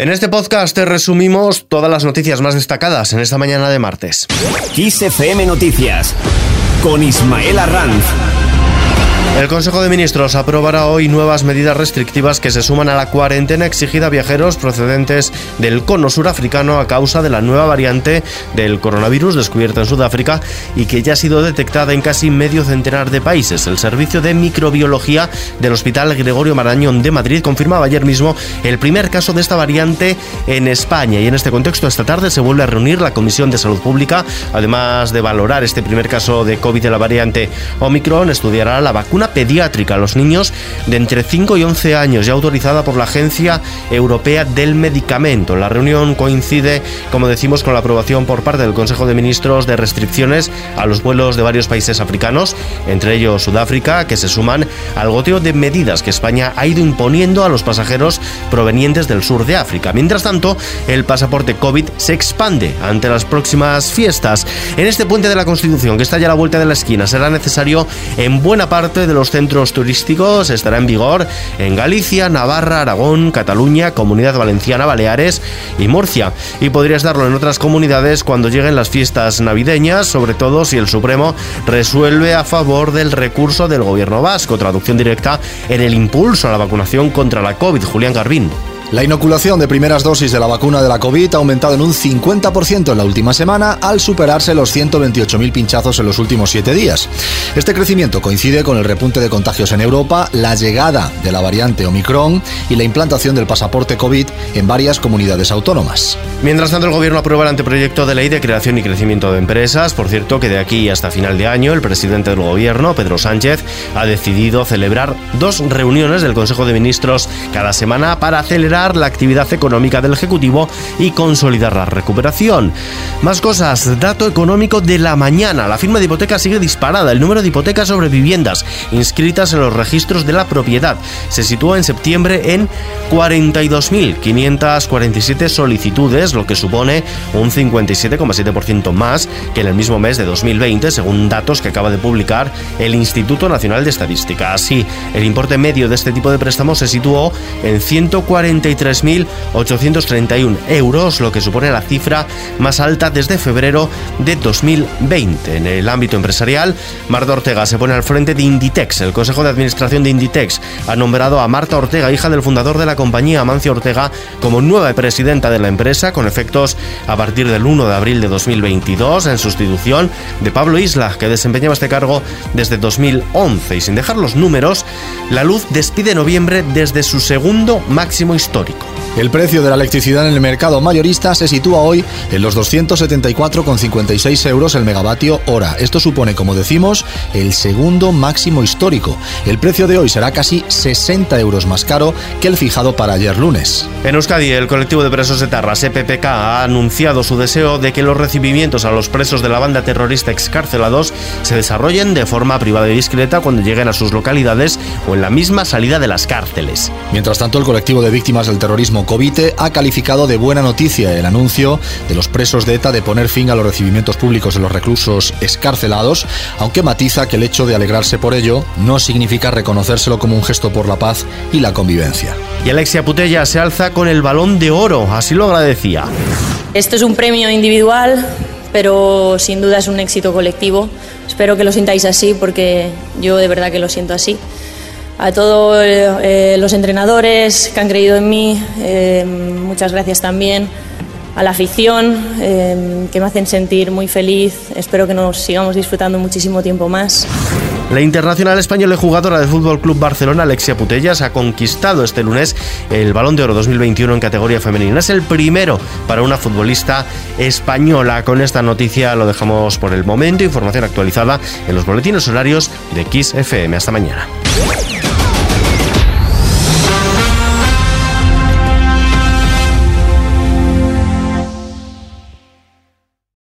En este podcast te resumimos todas las noticias más destacadas en esta mañana de martes. XFM Noticias con Ismael Arranz. El Consejo de Ministros aprobará hoy nuevas medidas restrictivas que se suman a la cuarentena exigida a viajeros procedentes del cono surafricano a causa de la nueva variante del coronavirus descubierta en Sudáfrica y que ya ha sido detectada en casi medio centenar de países. El Servicio de Microbiología del Hospital Gregorio Marañón de Madrid confirmaba ayer mismo el primer caso de esta variante en España y en este contexto esta tarde se vuelve a reunir la Comisión de Salud Pública. Además de valorar este primer caso de COVID de la variante Omicron, estudiará la vacuna pediátrica a los niños de entre 5 y 11 años, ya autorizada por la Agencia Europea del Medicamento. La reunión coincide, como decimos, con la aprobación por parte del Consejo de Ministros de restricciones a los vuelos de varios países africanos, entre ellos Sudáfrica, que se suman al goteo de medidas que España ha ido imponiendo a los pasajeros provenientes del sur de África. Mientras tanto, el pasaporte COVID se expande ante las próximas fiestas. En este puente de la Constitución, que está ya a la vuelta de la esquina, será necesario en buena parte de los centros turísticos estará en vigor en Galicia, Navarra, Aragón, Cataluña, Comunidad Valenciana, Baleares y Murcia. Y podrías darlo en otras comunidades cuando lleguen las fiestas navideñas, sobre todo si el Supremo resuelve a favor del recurso del gobierno vasco. Traducción directa en el impulso a la vacunación contra la COVID. Julián Garbín. La inoculación de primeras dosis de la vacuna de la COVID ha aumentado en un 50% en la última semana al superarse los 128.000 pinchazos en los últimos siete días. Este crecimiento coincide con el repunte de contagios en Europa, la llegada de la variante Omicron y la implantación del pasaporte COVID en varias comunidades autónomas. Mientras tanto, el gobierno aprueba el anteproyecto de ley de creación y crecimiento de empresas. Por cierto, que de aquí hasta final de año, el presidente del gobierno, Pedro Sánchez, ha decidido celebrar dos reuniones del Consejo de Ministros cada semana para acelerar la actividad económica del Ejecutivo y consolidar la recuperación. Más cosas, dato económico de la mañana. La firma de hipotecas sigue disparada. El número de hipotecas sobre viviendas inscritas en los registros de la propiedad se sitúa en septiembre en 42.547 solicitudes, lo que supone un 57,7% más que en el mismo mes de 2020, según datos que acaba de publicar el Instituto Nacional de Estadística. Así, el importe medio de este tipo de préstamos se situó en 140 3.831 euros, lo que supone la cifra más alta desde febrero de 2020. En el ámbito empresarial, Marta Ortega se pone al frente de Inditex. El Consejo de Administración de Inditex ha nombrado a Marta Ortega, hija del fundador de la compañía, Amancio Ortega, como nueva presidenta de la empresa, con efectos a partir del 1 de abril de 2022, en sustitución de Pablo Isla, que desempeñaba este cargo desde 2011. Y sin dejar los números, la luz despide noviembre desde su segundo máximo histórico el precio de la electricidad en el mercado mayorista se sitúa hoy en los 274,56 euros el megavatio hora. Esto supone, como decimos, el segundo máximo histórico. El precio de hoy será casi 60 euros más caro que el fijado para ayer lunes. En Euskadi, el colectivo de presos de Tarras, EPPK, ha anunciado su deseo de que los recibimientos a los presos de la banda terrorista excarcelados se desarrollen de forma privada y discreta cuando lleguen a sus localidades o en la misma salida de las cárceles. Mientras tanto, el colectivo de víctimas del terrorismo Covite ha calificado de buena noticia el anuncio de los presos de ETA de poner fin a los recibimientos públicos de los reclusos escarcelados, aunque matiza que el hecho de alegrarse por ello no significa reconocérselo como un gesto por la paz y la convivencia. Y Alexia Putella se alza con el balón de oro, así lo agradecía. Esto es un premio individual, pero sin duda es un éxito colectivo. Espero que lo sintáis así porque yo de verdad que lo siento así a todos eh, los entrenadores que han creído en mí, eh, muchas gracias también a la afición, eh, que me hacen sentir muy feliz. Espero que nos sigamos disfrutando muchísimo tiempo más. La internacional española y jugadora del Fútbol Club Barcelona, Alexia Putellas, ha conquistado este lunes el Balón de Oro 2021 en categoría femenina. Es el primero para una futbolista española. Con esta noticia lo dejamos por el momento. Información actualizada en los boletines horarios de Kiss FM. Hasta mañana.